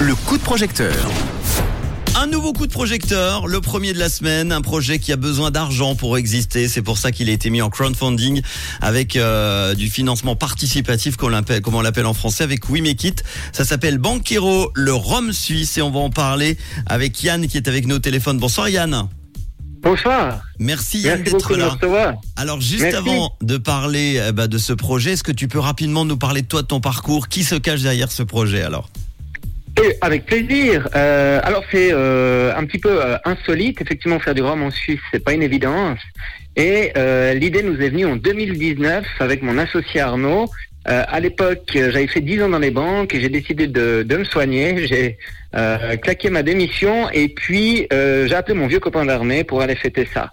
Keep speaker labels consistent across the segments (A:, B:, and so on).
A: Le coup de projecteur.
B: Un nouveau coup de projecteur, le premier de la semaine, un projet qui a besoin d'argent pour exister. C'est pour ça qu'il a été mis en crowdfunding avec euh, du financement participatif, comme on l'appelle- comme on l'appelle en français, avec We Make It. Ça s'appelle Banquero, le Rhum suisse, et on va en parler avec Yann qui est avec nous au téléphone. Bonsoir Yann.
C: Bonsoir.
B: Merci d'être là. Alors juste
C: Merci.
B: avant de parler euh, bah, de ce projet, est-ce que tu peux rapidement nous parler de toi, de ton parcours? Qui se cache derrière ce projet alors?
C: Et avec plaisir. Euh, alors c'est euh, un petit peu euh, insolite. Effectivement, faire du rhum en Suisse, c'est pas une évidence. Et l'idée nous est venue en 2019 avec mon associé Arnaud. Euh, à l'époque, j'avais fait 10 ans dans les banques et j'ai décidé de, de me soigner. J'ai euh, claqué ma démission et puis euh, j'ai appelé mon vieux copain d'armée pour aller fêter ça.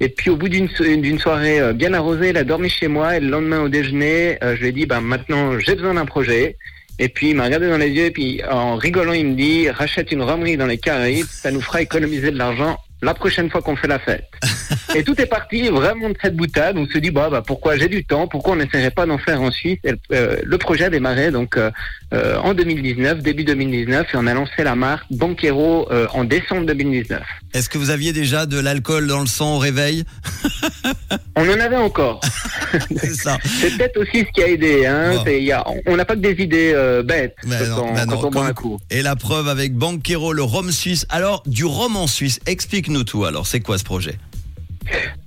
C: Et puis au bout d'une soirée euh, bien arrosée, il a dormi chez moi et le lendemain au déjeuner, euh, je lui ai dit bah maintenant j'ai besoin d'un projet. Et puis il m'a regardé dans les yeux et puis en rigolant il me dit rachète une romerie dans les Caraïbes, ça nous fera économiser de l'argent la prochaine fois qu'on fait la fête. et tout est parti vraiment de cette boutade. On se dit bah, bah pourquoi j'ai du temps, pourquoi on n'essaierait pas d'en faire en Suisse. Et, euh, le projet a démarré donc euh, euh, en 2019, début 2019, et on a lancé la marque Banquero euh, en décembre 2019.
B: Est-ce que vous aviez déjà de l'alcool dans le sang au réveil
C: On en avait encore.
B: C'est ça.
C: C'est peut-être aussi ce qui a aidé. Hein.
B: Bon.
C: C'est- il y a- on n'a pas que des idées euh, bêtes
B: Mais
C: quand,
B: non,
C: on,
B: mais
C: quand
B: non,
C: on boit
B: comme-
C: un coup.
B: Et la preuve avec Banquero, le rhum suisse. Alors, du rhum en Suisse, explique-nous tout. Alors, c'est quoi ce projet?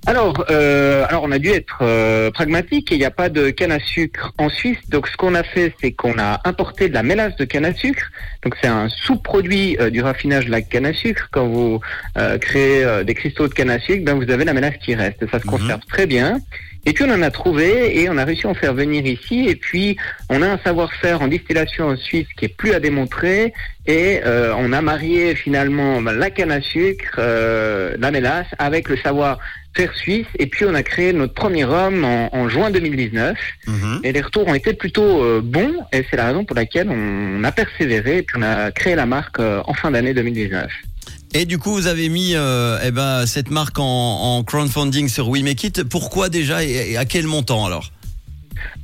C: Alors, euh, alors on a dû être euh, pragmatique. Il n'y a pas de canne à sucre en Suisse. Donc, ce qu'on a fait, c'est qu'on a importé de la mélasse de canne à sucre. Donc, c'est un sous-produit euh, du raffinage de la canne à sucre. Quand vous euh, créez euh, des cristaux de canne à sucre, ben, vous avez la mélasse qui reste. Ça se
B: Mhm.
C: conserve très bien. Et puis, on en a trouvé et on a réussi à en faire venir ici. Et puis, on a un savoir-faire en distillation en Suisse qui est plus à démontrer. Et euh, on a marié finalement ben, la canne à sucre, euh, la mélasse, avec le savoir faire suisse. Et puis on a créé notre premier rhum en, en juin 2019.
B: Mhm.
C: Et les retours ont été plutôt euh, bons. Et c'est la raison pour laquelle on a persévéré. Et puis on a créé la marque euh, en fin d'année 2019.
B: Et du coup, vous avez mis euh, eh ben, cette marque en, en crowdfunding sur We Make It. Pourquoi déjà et à quel montant alors?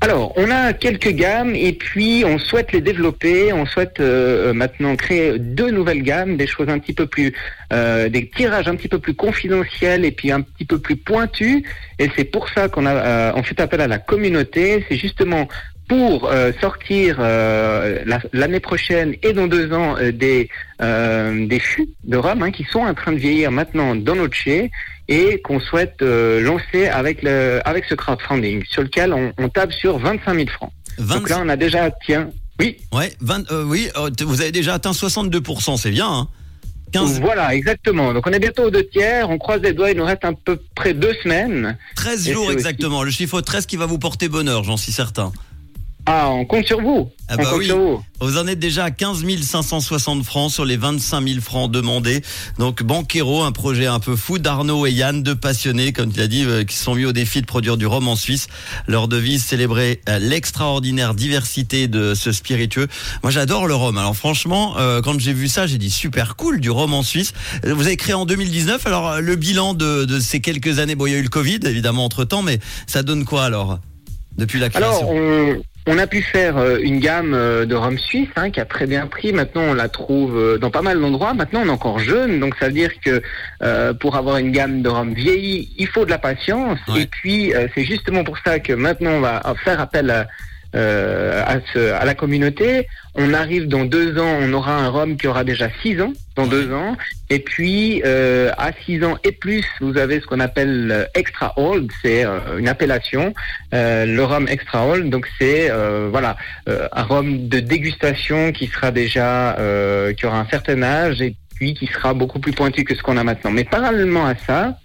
C: Alors, on a quelques gammes et puis on souhaite les développer. On souhaite euh, maintenant créer deux nouvelles gammes, des choses un petit peu plus, euh, des tirages un petit peu plus confidentiels et puis un petit peu plus pointus. Et c'est pour ça qu'on a, euh, on fait appel à la communauté. C'est justement pour euh, sortir euh, la- l'année prochaine et dans deux ans euh, des euh, des fûts de rhum hein, qui sont en train de vieillir maintenant dans notre chai et qu'on souhaite euh, lancer avec le avec ce crowdfunding sur lequel on, on tape sur 25 000 francs.
B: 20
C: Donc là on a déjà tiens oui
B: Ouais, 20, euh, oui, euh, vous avez déjà atteint 62%, c'est bien. Hein 15,
C: voilà exactement. Donc on est bientôt aux deux tiers. On croise les doigts. Il nous reste à peu près deux semaines.
B: 13
C: Et
B: jours
C: aussi-
B: exactement. Le chiffre 13 qui va vous porter bonheur, j'en suis certain.
C: Ah on compte sur vous.
B: Ah
C: on
B: bah
C: compte
B: oui.
C: sur vous.
B: Vous en êtes déjà à 15 560 francs sur les 25 000 francs demandés. Donc Banquero, un projet un peu fou d'Arnaud et Yann, deux passionnés, comme tu l'as dit, euh, qui se sont mis au défi de produire du rhum en Suisse. Leur devise, célébrer euh, l'extraordinaire diversité de ce spiritueux. Moi, j'adore le rhum. Alors franchement, euh, quand j'ai vu ça, j'ai dit super cool du rhum en Suisse. Vous avez créé en 2019. Alors le bilan de, de ces quelques années, bon, il y a eu le Covid évidemment entre temps, mais ça donne quoi alors depuis la création?
C: Alors, on, on a pu faire euh, une gamme euh, de rhum suisse hein, qui a très bien pris. Maintenant, on la trouve euh, dans pas mal d'endroits. Maintenant, on est encore jeune, donc ça veut dire que euh, pour avoir une gamme de rhum vieilli, il faut de la patience.
B: Ouais.
C: Et puis, euh, c'est justement pour ça que maintenant, on va faire appel à, euh, à, ce- à la communauté. On arrive dans deux ans, on aura un rhum qui aura déjà six ans, dans deux ans. Et puis, euh, à six ans et plus, vous avez ce qu'on appelle extra old, c'est euh, une appellation, le rhum extra old. Donc c'est voilà un rhum de dégustation qui sera déjà, qui aura un certain âge et puis qui sera beaucoup plus pointu que ce qu'on a maintenant. Mais parallèlement à ça,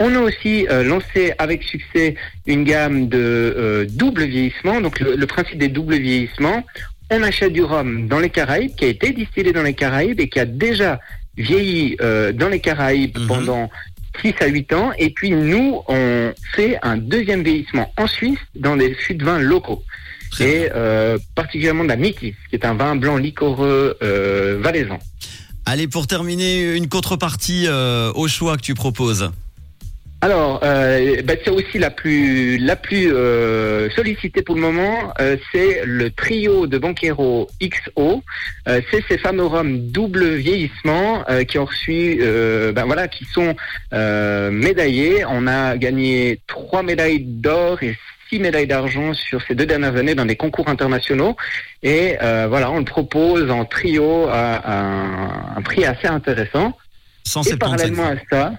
C: on a aussi euh, lancé avec succès une gamme de euh, double vieillissement. Donc le, le principe des doubles vieillissements, on achète du rhum dans les Caraïbes qui a été distillé dans les Caraïbes et qui a déjà vieilli euh, dans les Caraïbes
B: Mhm.
C: pendant 6 à 8 ans. Et puis nous, on fait un deuxième vieillissement en Suisse dans des fûts de vin locaux. Et euh, particulièrement de la Mikis, qui est un vin blanc liquoreux euh, valaisan.
B: Allez, pour terminer, une contrepartie euh, au choix que tu proposes.
C: Alors, euh, bah, c'est aussi la plus la plus euh, sollicitée pour le moment. Euh, c'est le trio de Banquero XO. Euh, c'est ces fameux rhums double vieillissement euh, qui ont reçu, euh, ben voilà, qui sont euh, médaillés. On a gagné trois médailles d'or et six médailles d'argent sur ces deux dernières années dans des concours internationaux. Et euh, voilà, on le propose en trio à, à un, un prix assez intéressant. Et
B: 175
C: parallèlement à ça,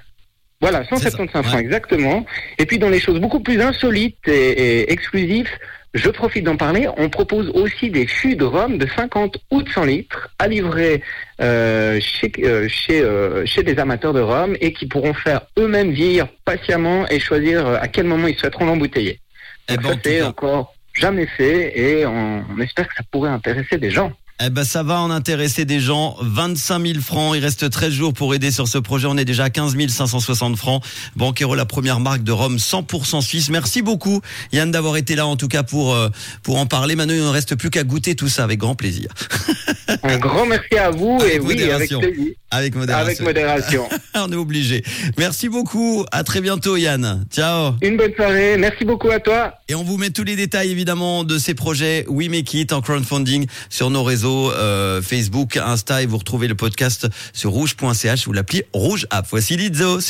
C: voilà,
B: C'est ça,
C: 175 francs
B: ouais.
C: exactement. Et puis dans les choses beaucoup plus insolites et, et exclusives, je profite d'en parler, on propose aussi des fûts de rhum de 50 ou de 100 litres à livrer euh, chez, euh, chez, euh, chez des amateurs de rhum et qui pourront faire eux-mêmes vieillir patiemment et choisir à quel moment ils souhaiteront l'embouteiller.
B: Eh ben, en
C: ça, c'est encore jamais fait et on, on espère que ça pourrait intéresser des gens.
B: Eh ben, ça va en intéresser des gens. 25 000 francs. Il reste 13 jours pour aider sur ce projet. On est déjà à 15 560 francs. Banquero, la première marque de Rome 100% suisse. Merci beaucoup, Yann, d'avoir été là, en tout cas, pour, euh, pour en parler. Maintenant, il ne reste plus qu'à goûter tout ça avec grand plaisir.
C: Un grand merci à vous
B: Avec
C: et oui, avec
B: modération.
C: plaisir,
B: Avec modération.
C: avec modération.
B: On est obligé. Merci beaucoup. À très bientôt, Yann. Ciao.
C: Une bonne soirée, merci beaucoup à toi.
B: Et on vous met tous les détails évidemment de ces projets We Make It en crowdfunding sur nos réseaux euh, Facebook, Insta et vous retrouvez le podcast sur rouge.ch ou l'appli Rouge App. Voici Lizzo sur